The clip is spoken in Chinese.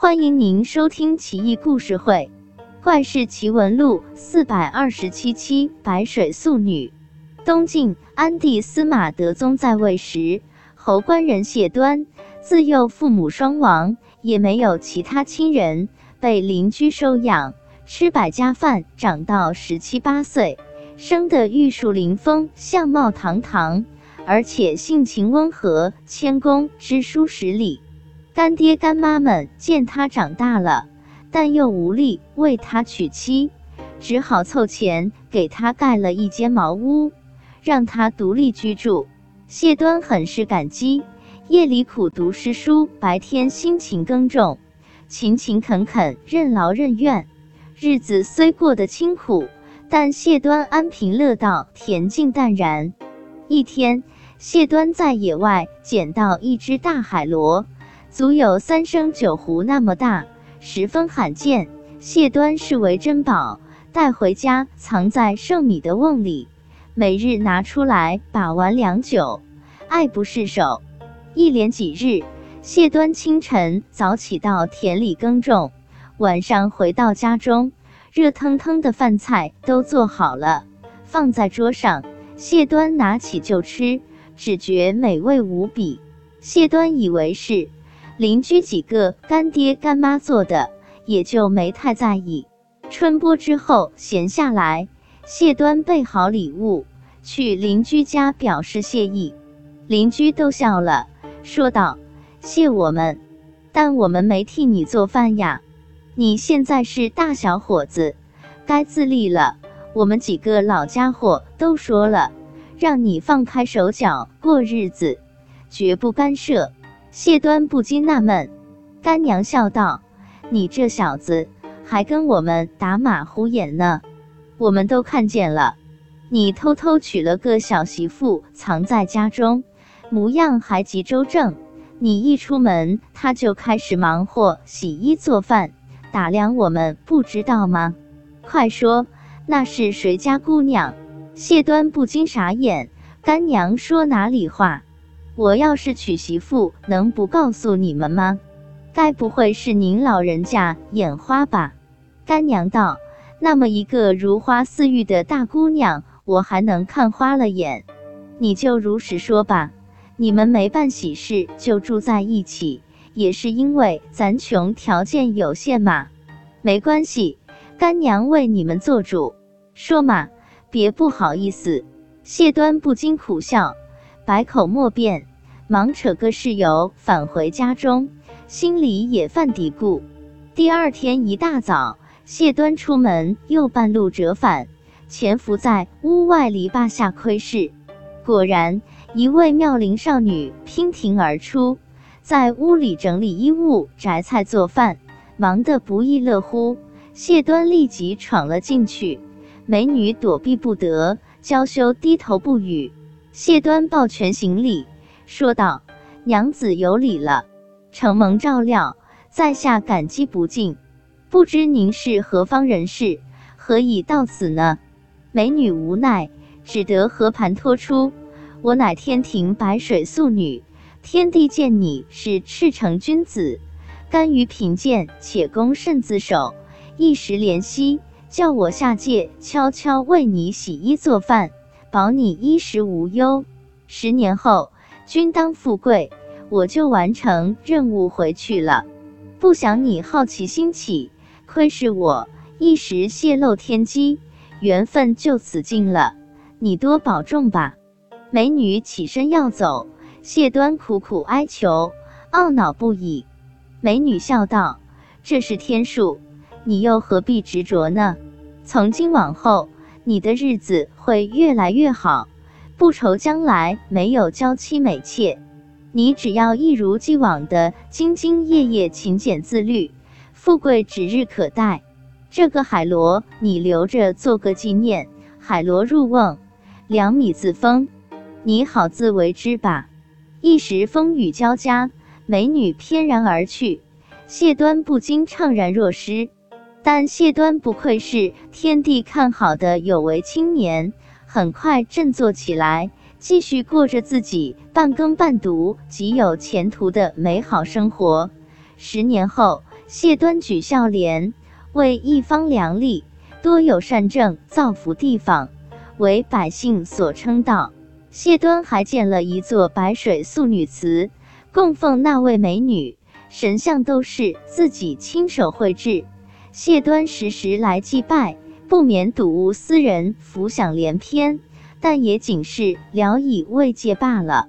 欢迎您收听《奇异故事会·怪事奇闻录》四百二十七期。白水素女。东晋安帝司马德宗在位时，侯官人谢端自幼父母双亡，也没有其他亲人，被邻居收养，吃百家饭，长到十七八岁，生得玉树临风，相貌堂堂，而且性情温和，谦恭，知书识礼。干爹干妈们见他长大了，但又无力为他娶妻，只好凑钱给他盖了一间茅屋，让他独立居住。谢端很是感激，夜里苦读诗书，白天辛勤耕种，勤勤恳恳，任劳任怨。日子虽过得清苦，但谢端安贫乐道，恬静淡然。一天，谢端在野外捡到一只大海螺。足有三升酒壶那么大，十分罕见。谢端视为珍宝，带回家藏在盛米的瓮里，每日拿出来把玩良久，爱不释手。一连几日，谢端清晨早起到田里耕种，晚上回到家中，热腾腾的饭菜都做好了，放在桌上。谢端拿起就吃，只觉美味无比。谢端以为是。邻居几个干爹干妈做的，也就没太在意。春播之后闲下来，谢端备好礼物去邻居家表示谢意。邻居都笑了，说道：“谢我们，但我们没替你做饭呀。你现在是大小伙子，该自立了。我们几个老家伙都说了，让你放开手脚过日子，绝不干涉。”谢端不禁纳闷，干娘笑道：“你这小子还跟我们打马虎眼呢，我们都看见了。你偷偷娶了个小媳妇，藏在家中，模样还极周正。你一出门，他就开始忙活洗衣做饭，打量我们，不知道吗？快说，那是谁家姑娘？”谢端不禁傻眼，干娘说哪里话？我要是娶媳妇，能不告诉你们吗？该不会是您老人家眼花吧？干娘道：“那么一个如花似玉的大姑娘，我还能看花了眼？你就如实说吧。你们没办喜事就住在一起，也是因为咱穷，条件有限嘛。没关系，干娘为你们做主。说嘛，别不好意思。”谢端不禁苦笑。百口莫辩，忙扯个事由返回家中，心里也犯嘀咕。第二天一大早，谢端出门，又半路折返，潜伏在屋外篱笆下窥视。果然，一位妙龄少女娉婷而出，在屋里整理衣物、摘菜做饭，忙得不亦乐乎。谢端立即闯了进去，美女躲避不得，娇羞低头不语。谢端抱拳行礼，说道：“娘子有礼了，承蒙照料，在下感激不尽。不知您是何方人士，何以到此呢？”美女无奈，只得和盘托出：“我乃天庭白水素女，天帝见你是赤诚君子，甘于贫贱，且恭慎自守，一时怜惜，叫我下界悄悄为你洗衣做饭。”保你衣食无忧，十年后君当富贵，我就完成任务回去了。不想你好奇心起，窥视我，一时泄露天机，缘分就此尽了。你多保重吧。美女起身要走，谢端苦苦哀求，懊恼不已。美女笑道：“这是天数，你又何必执着呢？从今往后。”你的日子会越来越好，不愁将来没有娇妻美妾。你只要一如既往的兢兢业业、勤俭自律，富贵指日可待。这个海螺你留着做个纪念。海螺入瓮，两米自丰，你好自为之吧。一时风雨交加，美女翩然而去，谢端不禁怅然若失。但谢端不愧是天地看好的有为青年，很快振作起来，继续过着自己半耕半读、极有前途的美好生活。十年后，谢端举孝廉，为一方良吏，多有善政，造福地方，为百姓所称道。谢端还建了一座白水素女祠，供奉那位美女，神像都是自己亲手绘制。谢端时时来祭拜，不免睹物思人，浮想联翩，但也仅是聊以慰藉罢了。